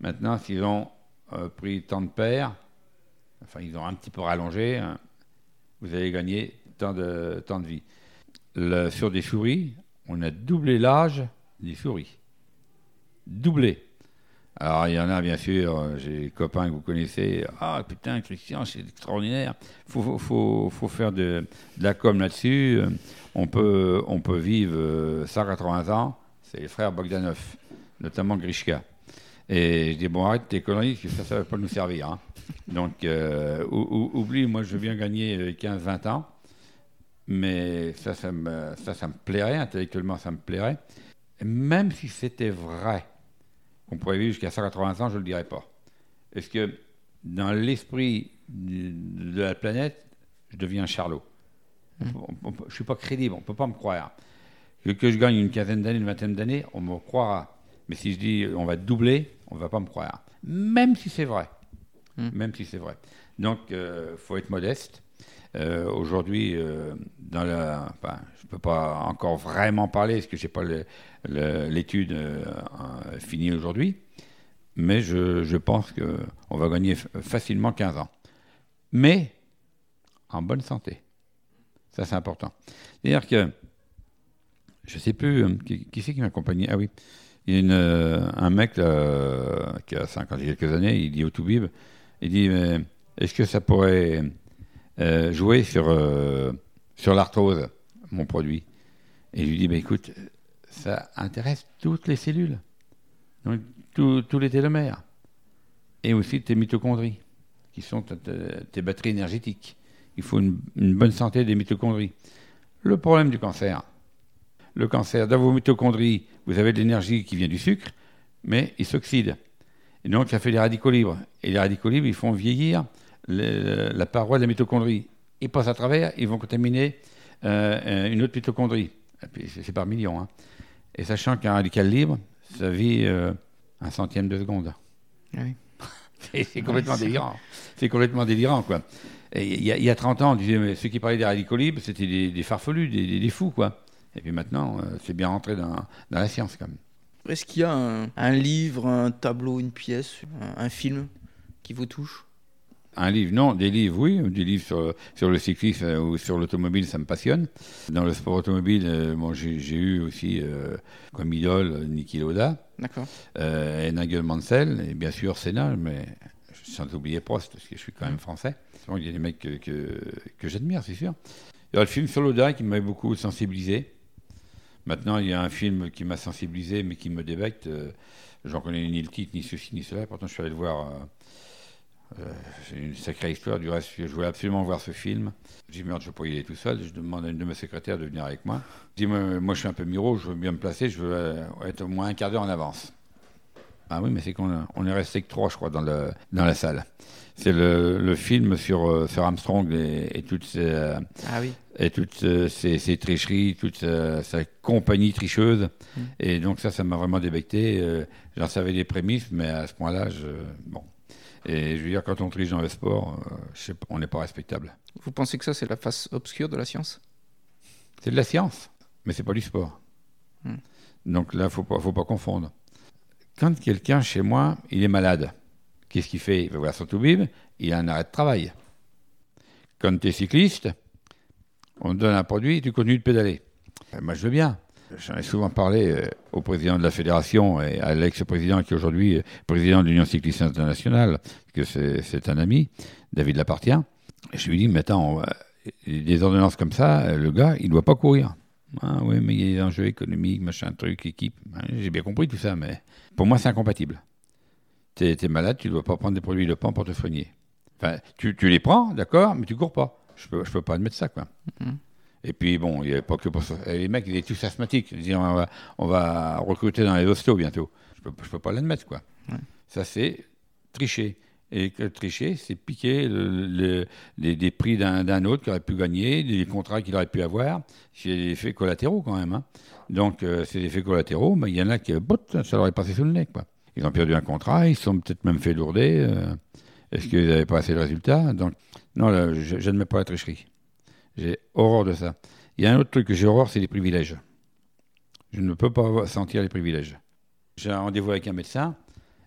Maintenant, s'ils ont euh, pris tant de paires, enfin, ils ont un petit peu rallongé, hein, vous allez gagner tant de, tant de vie. sur des souris, on a doublé l'âge des souris. Doublé. Alors, il y en a, bien sûr, euh, j'ai des copains que vous connaissez. Ah, putain, Christian, c'est extraordinaire. Il faut, faut, faut, faire de, la com là-dessus. On peut, on peut vivre 180 euh, ans c'est les frères Bogdanov, notamment Grishka. Et je dis, bon, arrête tes conneries, ça, ça ne va pas nous servir. Hein. Donc, euh, oublie, moi, je veux bien gagner 15-20 ans, mais ça ça, me, ça, ça me plairait, intellectuellement, ça me plairait. même si c'était vrai qu'on pourrait vivre jusqu'à 180 ans, je ne le dirais pas. Est-ce que dans l'esprit de la planète, je deviens charlot? Mmh. Je ne suis pas crédible, on ne peut pas me croire. Que, je gagne une quinzaine d'années, une vingtaine d'années, on me croira. Mais si je dis on va doubler, on ne va pas me croire. Même si c'est vrai. Hmm. Même si c'est vrai. Donc, il euh, faut être modeste. Euh, aujourd'hui, euh, dans la, je ne peux pas encore vraiment parler parce que je n'ai pas l'étude finie aujourd'hui, mais je, je pense qu'on va gagner facilement 15 ans. Mais en bonne santé. Ça, c'est important. C'est-à-dire que je sais plus, euh, qui, c'est qui m'accompagnait? Ah oui, il y a euh, un mec qui a 50 quelques années, il dit au Toubib, il dit est-ce que ça pourrait euh, jouer sur, sur l'arthrose, mon produit Et je lui dis bah, écoute, ça intéresse toutes les cellules. Donc, tous les télomères. Et aussi tes mitochondries, qui sont tes batteries énergétiques. Il faut une, bonne santé des mitochondries. Le problème du cancer, le cancer, dans vos mitochondries, vous avez de l'énergie qui vient du sucre, mais il s'oxyde. Et donc, ça fait des radicaux libres. Et les radicaux libres, ils font vieillir la paroi de la mitochondrie. Ils passent à travers, ils vont contaminer euh, une autre mitochondrie. C'est par millions. Hein. Et sachant qu'un radical libre, ça vit euh, un centième de seconde. Ah c'est complètement délirant. C'est complètement délirant, quoi. Il y, a 30 ans, on disait, mais ceux qui parlaient des radicaux libres, c'était des, farfelus, des, fous, quoi. Et puis maintenant, euh, c'est bien rentré dans, la science, quand même. Est-ce qu'il y a un, livre, un tableau, une pièce, un film qui vous touche? Un livre, non, des livres, oui, des livres sur, sur le cyclisme ou sur l'automobile, ça me passionne. Dans le sport automobile, euh, j'ai eu aussi euh, comme idole Niki Loda, D'accord. Euh, et Nigel Mansell, et bien sûr Senna, mais sans oublier Prost, parce que je suis quand même français. il y a des mecs que, que, j'admire, c'est sûr. Il y a le film sur Loda qui m'a beaucoup sensibilisé. Maintenant, il y a un film qui m'a sensibilisé, mais qui me débecte. J'en connais ni le titre, ni ceci, ni cela. Pourtant, je suis allé le voir c'est euh, une sacrée histoire. Du reste, je voulais absolument voir ce film. J'ai merde, je ne peux pas y aller tout seul. Je demande à une de mes secrétaires de venir avec moi. Je dis, moi, je suis un peu miro, je veux bien me placer, je veux euh, être au moins un quart d'heure en avance. Ah oui, mais c'est qu'on on est resté que trois, je crois, dans, le, dans la salle. C'est le, le, film sur, euh, sur Armstrong et, toutes ces, ah oui. et toutes ces, tricheries, toute sa, compagnie tricheuse. Mm. Et donc ça, ça m'a vraiment débecté. J'en savais des prémices, mais à ce point-là, je, bon, et je veux dire, quand on triche dans le sport, euh, on n'est pas respectable. Vous pensez que ça, c'est la face obscure de la science? C'est de la science, mais c'est pas du sport. Hmm. Donc là, il faut pas, faut pas confondre. Quand quelqu'un chez moi, il est malade, qu'est-ce qu'il fait? Il va voir son toubib, il a un arrêt de travail. Quand tu es cycliste, on te donne un produit et tu continues de pédaler. Ben, moi, je veux bien. J'en ai souvent parlé euh, au président de la fédération et à l'ex-président qui est aujourd'hui président de l'Union cycliste internationale, que c'est un ami, David Lapartien. Je lui dis, mais attends, des ordonnances comme ça, le gars, il ne doit pas courir. Ah oui, mais il y a des enjeux économiques, machin, truc, équipe. J'ai bien compris tout ça, mais pour moi, c'est incompatible. Tu es, malade, tu ne dois pas prendre des produits de pan pour te soigner. Enfin, tu, les prends, d'accord, mais tu cours pas. Je ne peux, pas admettre ça, quoi. Mm-hmm. Et puis, bon, il n'y avait pas que pour ça. Les mecs, ils étaient tous asthmatiques. Ils on, va, on va recruter dans les hostos bientôt. Je ne peux, je peux pas l'admettre, quoi. Ça, c'est tricher. Et que tricher, c'est piquer le, les, des prix d'un autre qui aurait pu gagner, des contrats qu'il aurait pu avoir. C'est des effets collatéraux, quand même. Hein. Donc, euh, ces effets collatéraux, il y en a qui, ça leur est passé sous le nez, quoi. Ils ont perdu un contrat, ils sont peut-être même fait lourder. Euh, est-ce qu'ils n'avaient pas assez de résultats? Donc, non, je n'admets pas la tricherie. J'ai horreur de ça. Il y a un autre truc que j'ai horreur, c'est les privilèges. Je ne peux pas sentir les privilèges. J'ai un rendez-vous avec un médecin.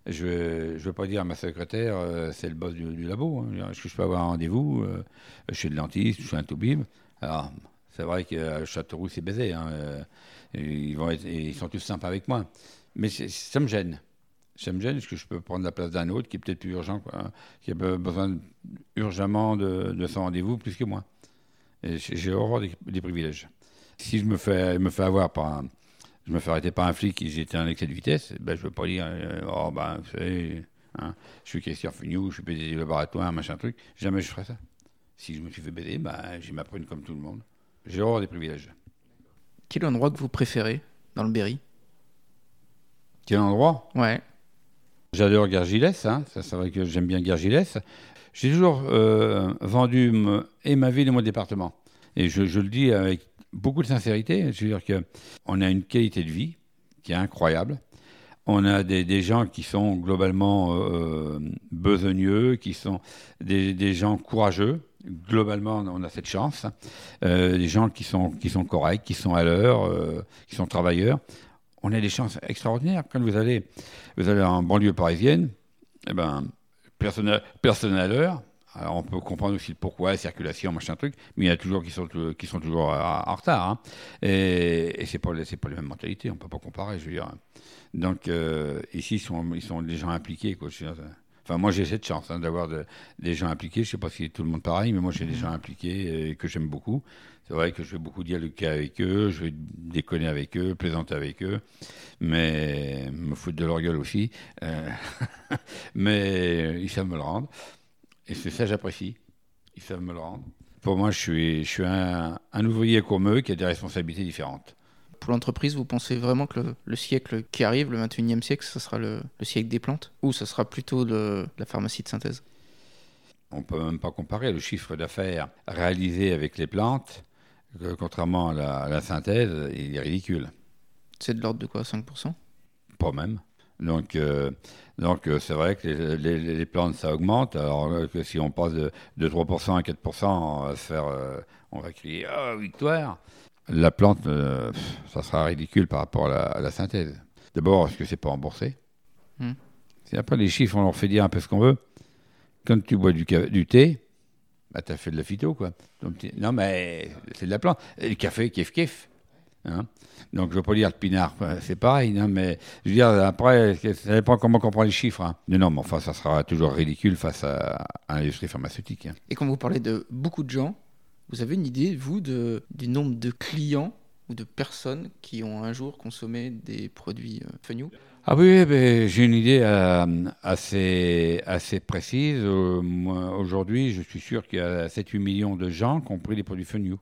Je ne veux pas dire à ma secrétaire, euh, c'est le boss du, labo. Hein. Est-ce que je peux avoir un rendez-vous euh, chez le dentiste, chez un toubib Alors, c'est vrai que Châteauroux, c'est baisé. Hein, euh, ils, sont tous sympas avec moi. Mais ça me gêne. Ça me gêne parce que je peux prendre la place d'un autre qui est peut-être plus urgent, quoi, qui a besoin urgemment de son rendez-vous plus que moi. J'ai horreur des, privilèges. Si je me fais, me fais avoir par un, je me fais arrêter par un flic et j'étais en excès de vitesse, ben, je ne veux pas dire, euh, oh ben, vous savez, hein, je suis caissier Fignou, je suis PDG laboratoire, machin truc. Jamais je ferais ça. Si je me suis fait baiser, ben, j'ai ma prune comme tout le monde. J'ai horreur des privilèges. Quel endroit que vous préférez dans le Berry? Quel endroit? Ouais. J'adore Gargilès, hein. ça c'est vrai que j'aime bien Gargilès. J'ai toujours euh, vendu et ma ville et mon département. Et je, le dis avec beaucoup de sincérité. Je veux dire qu'on a une qualité de vie qui est incroyable. On a des, gens qui sont globalement euh, besogneux, qui sont des, gens courageux. Globalement, on a cette chance. Euh, des gens qui sont, qui sont corrects, qui sont à l'heure, euh, qui sont travailleurs. On a des chances extraordinaires. Quand vous allez, vous allez en banlieue parisienne, eh ben, personne, à l'heure. Alors on peut comprendre aussi pourquoi, la circulation, machin truc, mais il y en a toujours qui sont, qui sont toujours en retard. Hein. Et, et c'est pas, pas les mêmes mentalités, on peut pas comparer, je veux dire. Donc euh, ici, ils sont, ils sont des gens impliqués. Quoi. Enfin, moi, j'ai cette chance hein, d'avoir de- des gens impliqués. Je sais pas si tout le monde pareil, mais moi, j'ai des gens impliqués et que j'aime beaucoup. C'est vrai que je vais beaucoup dialoguer avec eux, je vais déconner avec eux, plaisanter avec eux, mais me foutre de leur gueule aussi. Euh, mais ils savent me le rendre. Et c'est ça que j'apprécie. Ils savent me le rendre. Pour moi, je suis, je suis un, un ouvrier comme eux qui a des responsabilités différentes. Pour l'entreprise, vous pensez vraiment que le, le siècle qui arrive, le 21e siècle, ce sera le, le siècle des plantes Ou ce sera plutôt le- la pharmacie de synthèse? On ne peut même pas comparer le chiffre d'affaires réalisé avec les plantes, que, contrairement à la, à la synthèse, il est ridicule. C'est de l'ordre de quoi 5% Pas même. Donc, euh, donc euh, c'est vrai que les, les- les plantes, ça augmente. Alors euh, que si on passe de, de 3% à 4%, on va, se faire, euh, on va crier Ah, victoire La plante, euh, ça sera ridicule par rapport à la, à la synthèse. D'abord, parce que c'est pas remboursé. Hmm. C'est après les chiffres, on leur fait dire un peu ce qu'on veut. Quand tu bois du, thé, bah, tu as fait de la phyto, quoi. Donc, non, mais c'est de la plante. Et le café, kiff, kiff. Hein Donc, je veux pas dire le pinard, c'est pareil, non, mais je veux dire, après, ça dépend comment on prend les chiffres. hein. Mais non, mais enfin, ça sera toujours ridicule face à, à l'industrie pharmaceutique. hein. Et quand vous parlez de beaucoup de gens, vous avez une idée, vous, de, du nombre de clients ou de personnes qui ont un jour consommé des produits euh, Ah oui, ben, j'ai une idée euh, assez, assez précise. Euh, Aujourd'hui, je suis sûr qu'il y a 7-8 millions de gens qui ont pris des produits Fenio.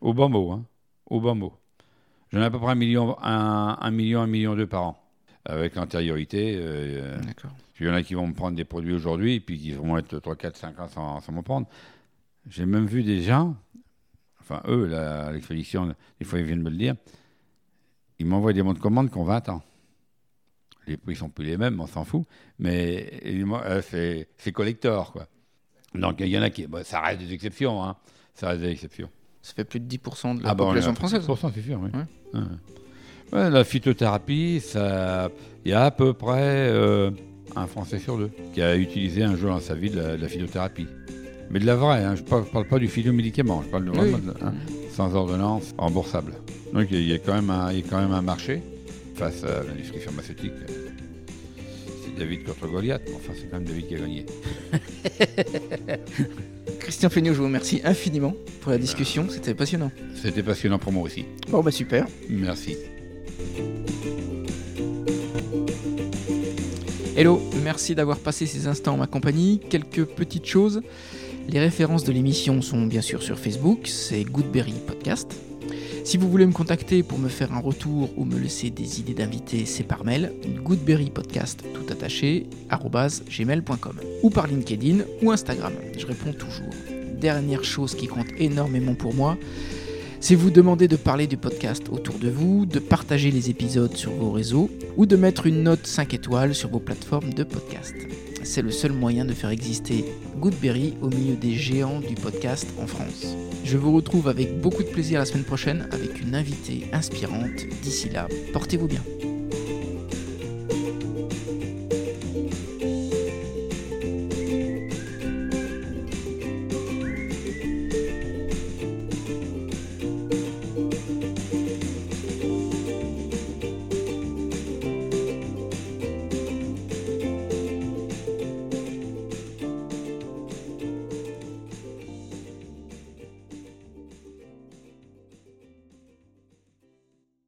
Au bas mot, hein. Au mot. J'en ai à peu près un million, un, un million, un million deux par an. Avec l'antériorité, euh, D'accord. il y en a qui vont me prendre des produits aujourd'hui, et puis qui vont être 3, 4, 5 ans sans, sans me prendre. J'ai même vu des gens, enfin eux, là, à l'expédition, des fois ils viennent me le dire, ils m'envoient des bons de commande qui ont 20 ans. Les prix sont plus les mêmes, on s'en fout, mais euh, c'est collector, quoi. Donc il y en a qui, bah, ça reste des exceptions, hein. ça reste des exceptions. Ça fait plus de 10% de la Ah population française. 10%, c'est sûr, oui. Ouais. Ouais. Ouais, la phytothérapie, il y a à peu près euh, un Français sur deux qui a utilisé un jour dans sa vie de la, de la phytothérapie. Mais de la vraie, hein, je ne parle, parle pas du phytomédicament, je parle de vraiment Oui. hein, sans ordonnance, remboursable. Donc il y, a quand même un, il y a quand même un marché face à l'industrie pharmaceutique. C'est David contre Goliath, mais enfin c'est quand même David qui a gagné. Christian Fenio, je vous remercie infiniment pour la discussion, c'était passionnant. C'était passionnant pour moi aussi. Bon bah super. Merci. Hello, merci d'avoir passé ces instants en ma compagnie. Quelques petites choses. Les références de l'émission sont bien sûr sur Facebook, c'est Goodberry Podcast. Si vous voulez me contacter pour me faire un retour ou me laisser des idées d'invités, c'est par mail, goodberrypodcast tout attaché, gmail.com, ou par LinkedIn ou Instagram. Je réponds toujours. Dernière chose qui compte énormément pour moi, c'est vous demander de parler du podcast autour de vous, de partager les épisodes sur vos réseaux ou de mettre une note 5 étoiles sur vos plateformes de podcast. C'est le seul moyen de faire exister Goodberry au milieu des géants du podcast en France. Je vous retrouve avec beaucoup de plaisir la semaine prochaine avec une invitée inspirante. D'ici là, portez-vous bien.